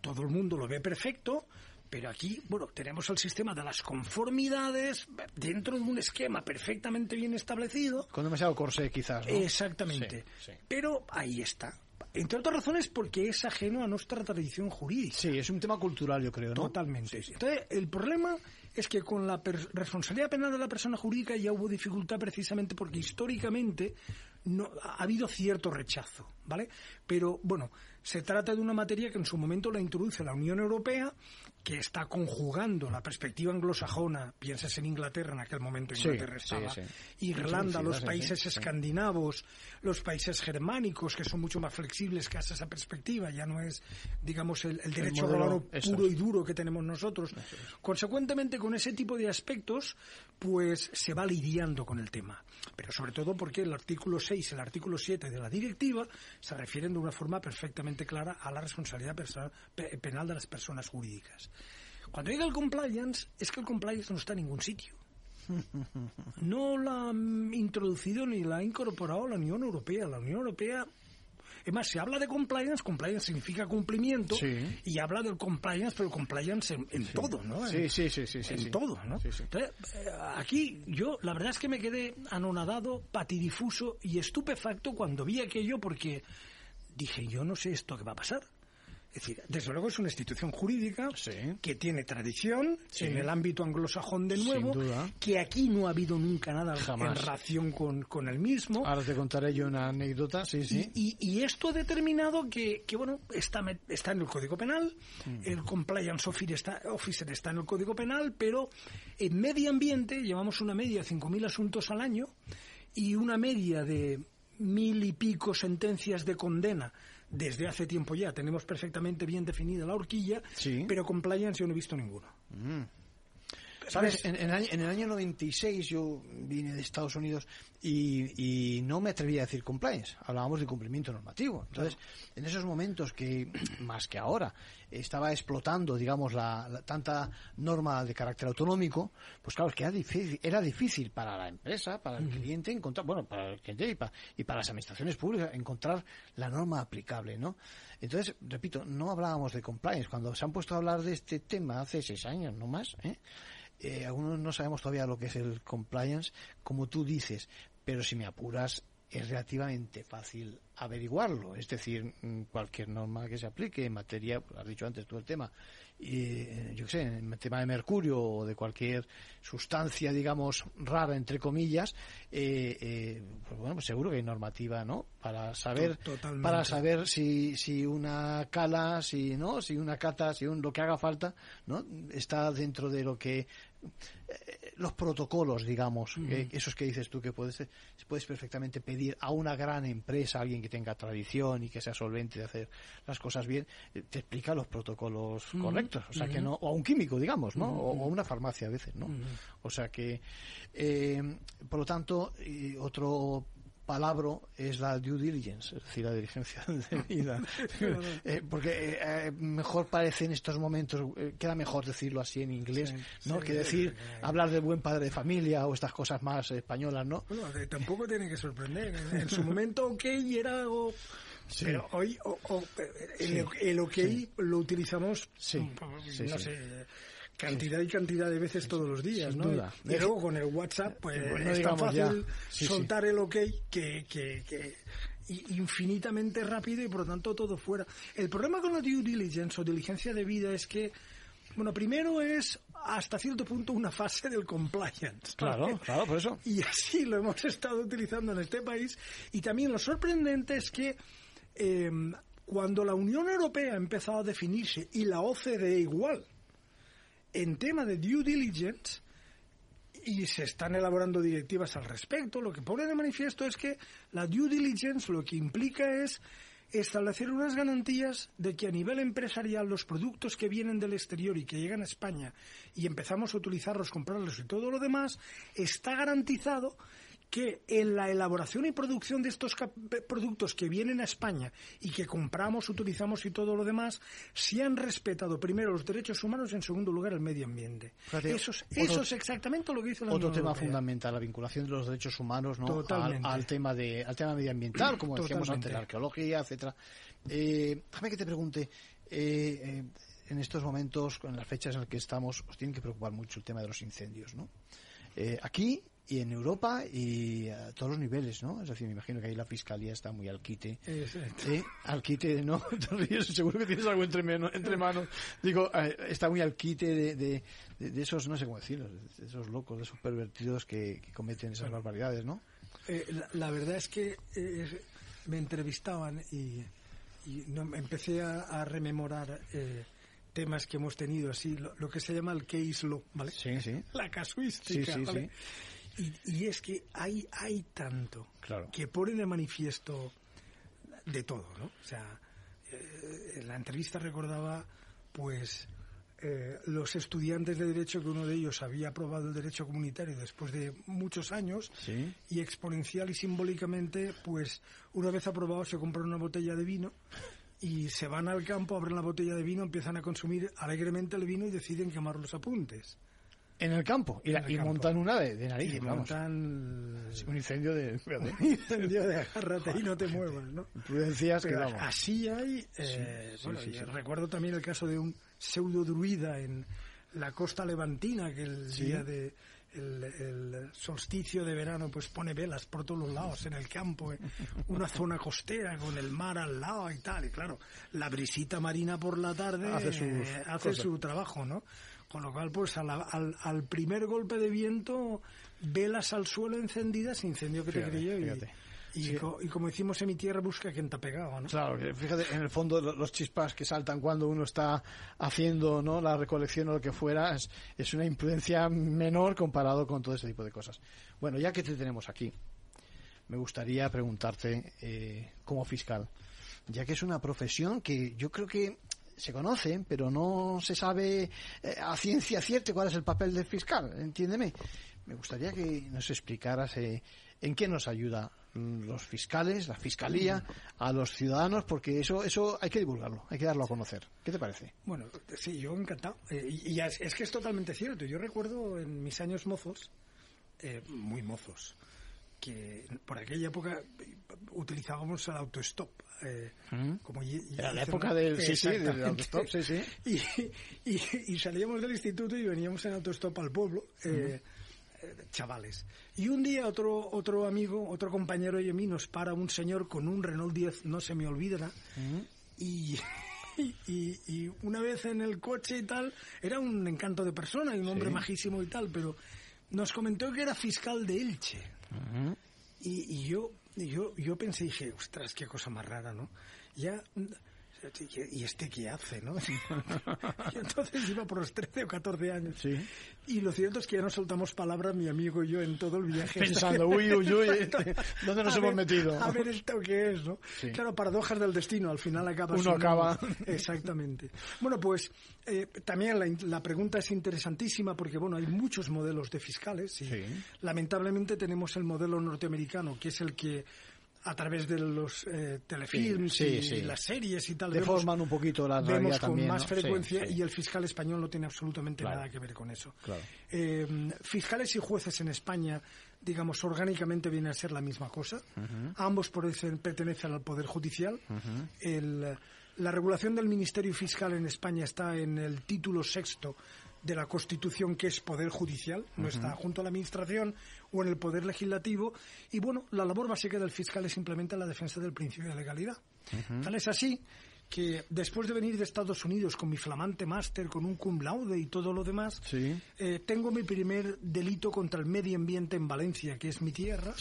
todo el mundo lo ve perfecto, pero aquí, bueno, tenemos el sistema de las conformidades dentro de un esquema perfectamente bien establecido. Con demasiado corsé, quizás. Exactamente. Pero ahí está. Entre otras razones porque es ajeno a nuestra tradición jurídica. Sí, es un tema cultural, yo creo, ¿no? Totalmente. Entonces, el problema es que con la responsabilidad penal de la persona jurídica ya hubo dificultad precisamente porque históricamente no, ha habido cierto rechazo, ¿vale? Pero, bueno, se trata de una materia que en su momento la introduce la Unión Europea que está conjugando la perspectiva anglosajona, piensas en Inglaterra, en aquel momento Inglaterra estaba, Irlanda, los países escandinavos, los países germánicos, que son mucho más flexibles que hasta esa perspectiva, ya no es, digamos, el, derecho romano puro y duro que tenemos nosotros. Consecuentemente, con ese tipo de aspectos, pues se va lidiando con el tema. Pero sobre todo porque el artículo 6 y el artículo 7 de la directiva se refieren de una forma perfectamente clara a la responsabilidad penal de las personas jurídicas. Cuando llega el compliance, es que el compliance no está en ningún sitio. No la ha introducido ni la ha incorporado la Unión Europea. La Unión Europea es más, se habla de compliance, compliance significa cumplimiento, y habla del compliance, pero compliance en, todo, ¿no? Sí, sí, sí, sí. En todo, ¿no? Entonces, eh, aquí yo, la verdad es que me quedé anonadado, patidifuso y estupefacto cuando vi aquello porque dije, yo no sé esto que va a pasar. Es decir, desde luego es una institución jurídica que tiene tradición en el ámbito anglosajón de nuevo, que aquí no ha habido nunca nada en relación con, el mismo. Ahora te contaré yo una anécdota, sí, sí. Y, esto ha determinado que, bueno, está, está en el Código Penal, mm. el Compliance Officer está, en el Código Penal, pero en medio ambiente llevamos una media de 5.000 asuntos al año y una media de mil y pico sentencias de condena desde hace tiempo ya. Tenemos perfectamente bien definida la horquilla, pero compliance yo no he visto ninguno. Mm. ¿Sabes? En, el año 96 yo vine de Estados Unidos y, no me atrevía a decir compliance, hablábamos de cumplimiento normativo. Entonces, en esos momentos que, más que ahora, estaba explotando, digamos, la, tanta norma de carácter autonómico, pues claro, es que era difícil, era difícil para la empresa, para el cliente encontrar, bueno, para el cliente y para, y para las administraciones públicas encontrar la norma aplicable, ¿no? Entonces, repito, no hablábamos de compliance. Cuando se han puesto a hablar de este tema hace seis años, no más, ¿eh? Eh, algunos no sabemos todavía lo que es el compliance, como tú dices, pero si me apuras es relativamente fácil averiguarlo. Es decir, mm, cualquier norma que se aplique en materia, has dicho antes tú el tema, y, yo qué sé, en el tema de mercurio o de cualquier sustancia, digamos, rara, entre comillas, eh, eh, pues bueno, pues seguro que hay normativa, ¿no? Para saber, para saber si, si una cala, si, ¿no? Si una cata, si un, lo que haga falta, ¿no? Está dentro de lo que eh, los protocolos, digamos, esos que dices tú que puedes, puedes perfectamente pedir a una gran empresa, alguien que tenga tradición y que sea solvente de hacer las cosas bien, eh, te explica los protocolos correctos, o sea que no, o a un químico, digamos, ¿no? O, a una farmacia a veces, ¿no? O sea que, eh, por lo tanto, otro palabra es la due diligence, es decir, la diligencia de vida. Eh, porque eh, eh, mejor parece en estos momentos, queda mejor decirlo así en inglés, ¿no? que decir, hablar de buen padre de familia o estas cosas más españolas, ¿no? Bueno, tampoco tiene que sorprender. En, su momento, ok, era algo... Pero hoy el, ok lo utilizamos, mm, no sé cantidad y cantidad de veces todos los días, ¿no? Y luego con el WhatsApp, pues es tan fácil soltar el OK que, que, infinitamente rápido y por lo tanto todo fuera. El problema con la due diligence o diligencia de vida es que, bueno, primero es hasta cierto punto una fase del compliance. Claro, claro, por eso. Y así lo hemos estado utilizando en este país. Y también lo sorprendente es que em, cuando la Unión Europea ha empezado a definirse y la OCDE igual, en tema de due diligence, y se están elaborando directivas al respecto, lo que pone de manifiesto es que la due diligence lo que implica es establecer unas garantías de que a nivel empresarial los productos que vienen del exterior y que llegan a España y empezamos a utilizarlos, comprarlos y todo lo demás, está garantizado que en la elaboración y producción de estos productos que vienen a España y que compramos, utilizamos y todo lo demás, se han respetado primero los derechos humanos y en segundo lugar el medio ambiente. eso, es, exactamente lo que dice la Otro tema fundamental, la vinculación de los derechos humanos ¿no? al, tema de, al tema medioambial, como decíamos antes, la arqueología, etcétera. Eh, déjame que te pregunte, eh, eh, en estos momentos, con las fechas en las que estamos, os tiene que preocupar mucho el tema de los incendios, ¿no? aquí y en Europa y a todos los niveles, ¿no? Es decir, me imagino que ahí la fiscalía está muy al quite. ¿Eh? Al quite, ¿no? seguro que tienes algo entre, entre manos. Digo, eh, está muy al quite de, de, esos, no sé cómo decirlo, de esos locos, de esos pervertidos que, cometen esas barbaridades, ¿no? Eh, la, verdad es que eh, me entrevistaban y, y no, empecé a, rememorar temas que hemos tenido, así, lo, que se llama el case law, ¿vale? Sí, sí. La casuística, sí, sí, Sí. Y, es que hay, hay tanto que pone de manifiesto de todo, ¿no? O sea, eh, en la entrevista recordaba, pues, eh, los estudiantes de Derecho, que uno de ellos había aprobado el Derecho Comunitario después de muchos años, y exponencial y simbólicamente, pues, una vez aprobado se compran una botella de vino y se van al campo, abren la botella de vino, empiezan a consumir alegremente el vino y deciden quemar los apuntes. En el campo. Y, montan una de, de nariz. Y montan un incendio de... un incendio de agárrate y no te muevas, ¿no? Prudencias que Así hay... Eh, bueno, recuerdo también el caso de un pseudo druida en la costa levantina que el día de el, solsticio de verano pues pone velas por todos los lados en el campo, ¿eh? una zona costera con el mar al lado y tal. Y claro, la brisita marina por la tarde hace, su trabajo, ¿no? Con lo cual, pues al, al, primer golpe de viento, velas al suelo encendidas, incendio que te creyó. Y, y, como decimos en mi tierra, busca quien te ha pegado, ¿no? Claro, fíjate, en el fondo los chispas que saltan cuando uno está haciendo ¿no? la recolección o lo que fuera es, es una imprudencia menor comparado con todo ese tipo de cosas. Bueno, ya que te tenemos aquí, me gustaría preguntarte eh, como fiscal, ya que es una profesión que yo creo que se conoce, pero no se sabe eh, a ciencia cierta cuál es el papel del fiscal, entiéndeme. Me gustaría que nos explicaras eh, en qué nos ayuda los fiscales, la fiscalía, a los ciudadanos, porque eso, eso hay que divulgarlo, hay que darlo a conocer. ¿Qué te parece? Bueno, sí, yo encantado. Eh, y, es, que es totalmente cierto. Yo recuerdo en mis años mozos, eh, muy mozos, que por aquella época utilizábamos el autostop. Eh, como Era la época del, sí, sí, del autostop, sí, sí. Y, salíamos del instituto y veníamos en autostop al pueblo. Eh, chavales. Y un día otro, otro amigo, otro compañero y a mí nos para un señor con un Renault 10, no se me olvidará, y, y, una vez en el coche y tal, era un encanto de persona y un hombre majísimo y tal, pero nos comentó que era fiscal de Elche. y, y, yo, yo, yo pensé, dije, ostras, qué cosa más rara, ¿no? Ya ¿y este qué hace, no? y entonces iba por los 13 o 14 años. Sí. Y lo cierto es que ya no soltamos palabras mi amigo y yo en todo el viaje. Pensando, uy, uy, uy, ¿dónde nos hemos metido? A ver esto qué es, ¿no? Claro, paradojas del destino, al final acaba Uno acaba. Exactamente. Bueno, pues eh, también la, la, pregunta es interesantísima porque, bueno, hay muchos modelos de fiscales y lamentablemente tenemos el modelo norteamericano, que es el que a través de los eh, telefilms y, las series y tal. Deforman un poquito la vemos con más frecuencia y el fiscal español no tiene absolutamente nada que ver con eso. Eh, fiscales y jueces en España, digamos, orgánicamente vienen a ser la misma cosa. Ambos pertenecen al Poder Judicial. la regulación del Ministerio Fiscal en España está en el título sexto de la Constitución, que es poder judicial, no está junto a la Administración o en el poder legislativo. Y bueno, la labor básica del fiscal es simplemente la defensa del principio de legalidad. Tal es así que después de venir de Estados Unidos con mi flamante máster, con un cum laude y todo lo demás, eh, tengo mi primer delito contra el medio ambiente en Valencia, que es mi tierra.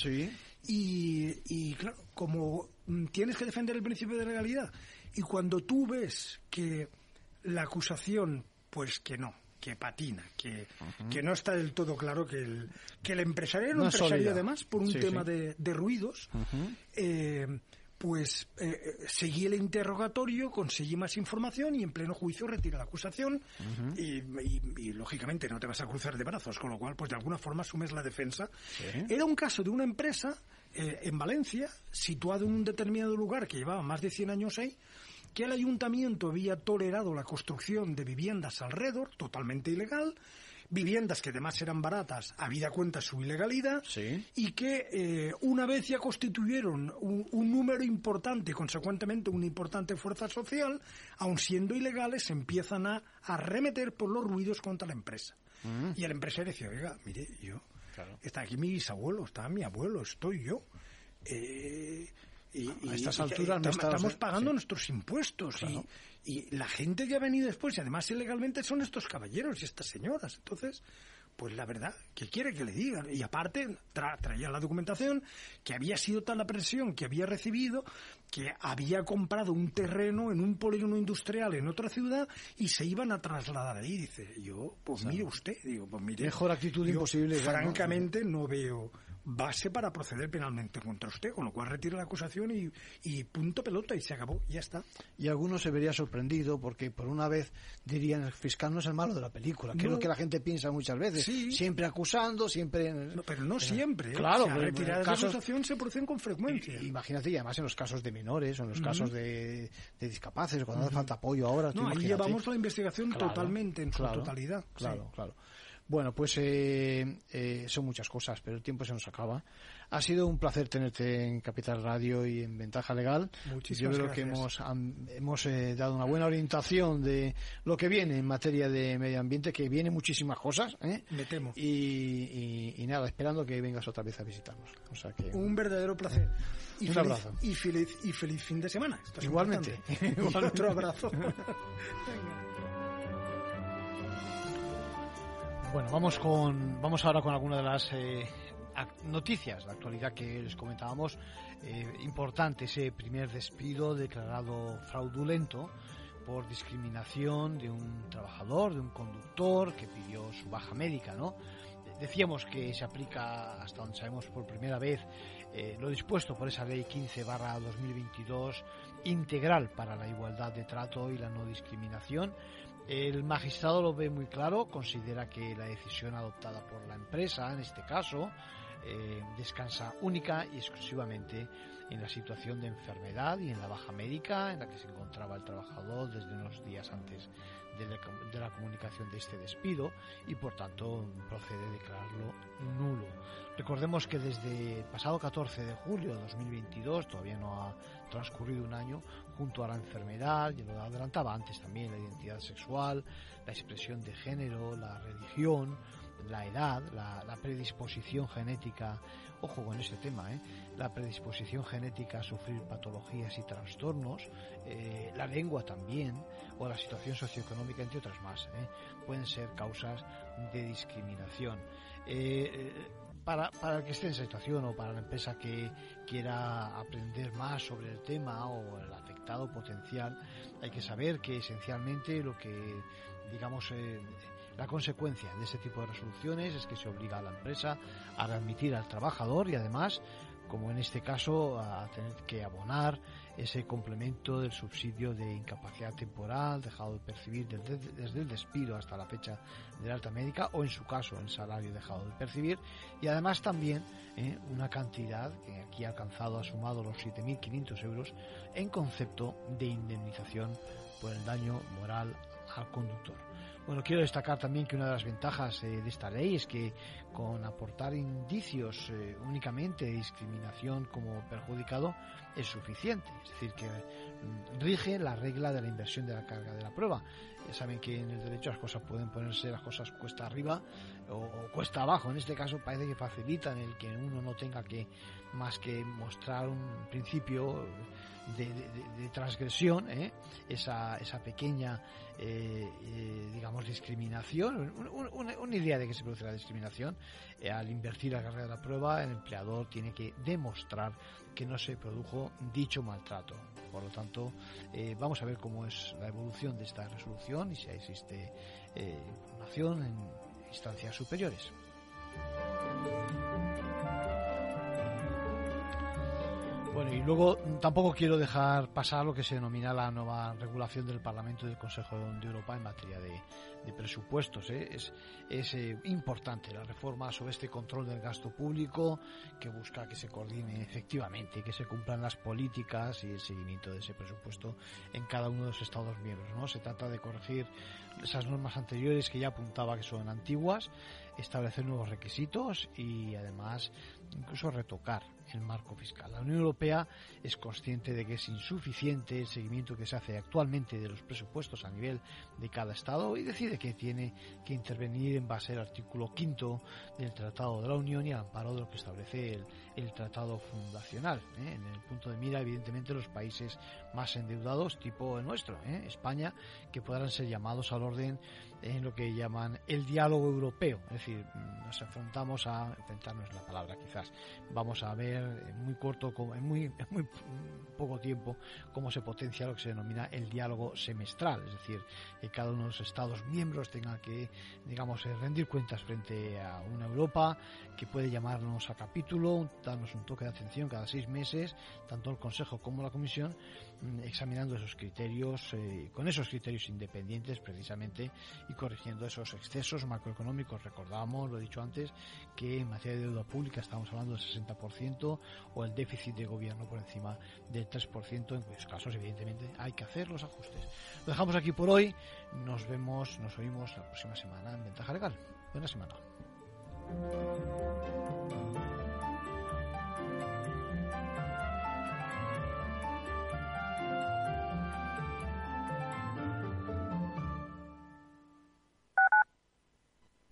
Y, y claro, como mm, tienes que defender el principio de legalidad, y cuando tú ves que la acusación, pues que no, que patina, que, que no está del todo claro que el, que el empresario era un empresario además por un tema De, de, ruidos. eh, pues eh, seguí el interrogatorio, conseguí más información y en pleno juicio retira la acusación y, y, lógicamente no te vas a cruzar de brazos, con lo cual pues de alguna forma asumes la defensa. Era un caso de una empresa eh, en Valencia, situado en un determinado lugar que llevaba más de 100 años ahí, que el ayuntamiento había tolerado la construcción de viviendas alrededor, totalmente ilegal, viviendas que además eran baratas, habida cuenta su ilegalidad, y que eh, una vez ya constituyeron un, número importante, consecuentemente una importante fuerza social, aun siendo ilegales, empiezan a arremeter por los ruidos contra la empresa. Mm. Y el empresario decía, oiga, mire, yo, está aquí mi bisabuelo, está mi abuelo, estoy yo. Eh, y, a estas alturas no estamos pagando nuestros impuestos y, la gente que ha venido después y además ilegalmente son estos caballeros y estas señoras entonces pues la verdad, ¿qué quiere que le digan? Y aparte, traía la documentación que había sido tal la presión que había recibido que había comprado un terreno en un polígono industrial en otra ciudad y se iban a trasladar ahí. Dice, yo, pues mire usted, digo, pues mire. Mejor actitud imposible. Francamente, no veo base para proceder penalmente contra usted, con lo cual retira la acusación y, punto pelota y se acabó, ya está. Y algunos se vería sorprendido porque por una vez dirían el fiscal no es el malo de la película, que es lo que la gente piensa muchas veces, siempre acusando, siempre... pero no siempre, ¿eh? claro, retiradas de acusación se producen con frecuencia. Imagínate, y además en los casos de menores o en los casos de, de discapaces, cuando hace falta apoyo ahora... No, ahí llevamos la investigación totalmente, en su totalidad. Claro, claro. Bueno, pues eh, eh, son muchas cosas, pero el tiempo se nos acaba. Ha sido un placer tenerte en Capital Radio y en Ventaja Legal. Muchísimas Yo creo que hemos, hemos eh, dado una buena orientación de lo que viene en materia de medio ambiente, que viene muchísimas cosas. ¿eh? Me temo. Y, y, nada, esperando que vengas otra vez a visitarnos. O sea que, un verdadero placer. Y un abrazo. Y feliz, y feliz fin de semana. Igualmente. Igualmente. otro abrazo. Bueno, vamos con vamos ahora con alguna de las eh, noticias de actualidad que les comentábamos. Eh, importante ese primer despido declarado fraudulento por discriminación de un trabajador, de un conductor que pidió su baja médica, ¿no? Decíamos que se aplica, hasta donde sabemos por primera vez, eh, lo dispuesto por esa ley 15 barra 2022 integral para la igualdad de trato y la no discriminación el magistrado lo ve muy claro, considera que la decisión adoptada por la empresa, en este caso, eh, descansa única y exclusivamente en la situación de enfermedad y en la baja médica en la que se encontraba el trabajador desde unos días antes de la, comunicación de este despido y por tanto procede a declararlo nulo. Recordemos que desde el pasado 14 de julio de 2022, todavía no ha transcurrido un año, junto a la enfermedad, y lo adelantaba antes también, la identidad sexual, la expresión de género, la religión, la edad, la, predisposición genética, ojo con este tema, ¿eh? la predisposición genética a sufrir patologías y trastornos, eh, la lengua también, o la situación socioeconómica, entre otras más, ¿eh? pueden ser causas de discriminación. Para, para, el que esté en situación o para la empresa que quiera aprender más sobre el tema o el afectado potencial, hay que saber que esencialmente lo que, digamos, la consecuencia de ese tipo de resoluciones es que se obliga a la empresa a readmitir al trabajador y además, como en este caso, a tener que abonar ese complemento del subsidio de incapacidad temporal dejado de percibir desde, el despido hasta la fecha de la alta médica o en su caso el salario dejado de percibir y además también eh, una cantidad que aquí ha alcanzado, ha sumado los 7.500 euros en concepto de indemnización por el daño moral al conductor. Bueno, quiero destacar también que una de las ventajas eh, de esta ley es que con aportar indicios eh, únicamente de discriminación como perjudicado es suficiente. Es decir, que mm, rige la regla de la inversión de la carga de la prueba. Ya saben que en el derecho las cosas pueden ponerse las cosas cuesta arriba o, cuesta abajo. En este caso parece que facilitan el que uno no tenga que más que mostrar un principio de, transgresión, ¿eh? esa, esa pequeña, eh, eh, digamos, discriminación, una idea de que se produce la discriminación, al invertir la carga de la prueba, el empleador tiene que demostrar que no se produjo dicho maltrato. Por lo tanto, vamos a ver cómo es la evolución de esta resolución y si existe información en instancias superiores. Bueno, y luego tampoco quiero dejar pasar lo que se denomina la nueva regulación del Parlamento y del Consejo de Europa en materia de, presupuestos. ¿eh? Es, eh, importante la reforma sobre este control del gasto público que busca que se coordine efectivamente, que se cumplan las políticas y el seguimiento de ese presupuesto en cada uno de los Estados miembros. ¿no? Se trata de corregir esas normas anteriores que ya apuntaba que son antiguas, establecer nuevos requisitos y además incluso retocar el marco fiscal. La Unión Europea es consciente de que es insuficiente el seguimiento que se hace actualmente de los presupuestos a nivel de cada Estado y decide que tiene que intervenir en base al artículo quinto del Tratado de la Unión y al amparo de lo que establece el, Tratado Fundacional. ¿eh? En el punto de mira, evidentemente, los países más endeudados, tipo el nuestro, ¿eh? España, que podrán ser llamados al orden en lo que llaman el diálogo europeo. Es decir, nos enfrentamos a, enfrentarnos la palabra quizás, vamos a ver en muy corto, en muy, muy poco tiempo, cómo se potencia lo que se denomina el diálogo semestral. Es decir, que cada uno de los Estados miembros tenga que, digamos, eh, rendir cuentas frente a una Europa que puede llamarnos a capítulo, darnos un toque de atención cada seis meses, tanto el Consejo como la Comisión, examinando esos criterios, eh, con esos criterios independientes precisamente y corrigiendo esos excesos macroeconómicos. Recordamos, lo he dicho antes, que en materia de deuda pública estamos hablando del 60% o el déficit de gobierno por encima del 3%, en cuyos casos evidentemente hay que hacer los ajustes. Lo dejamos aquí por hoy, nos vemos, nos oímos la próxima semana en Ventaja Legal. Buena semana.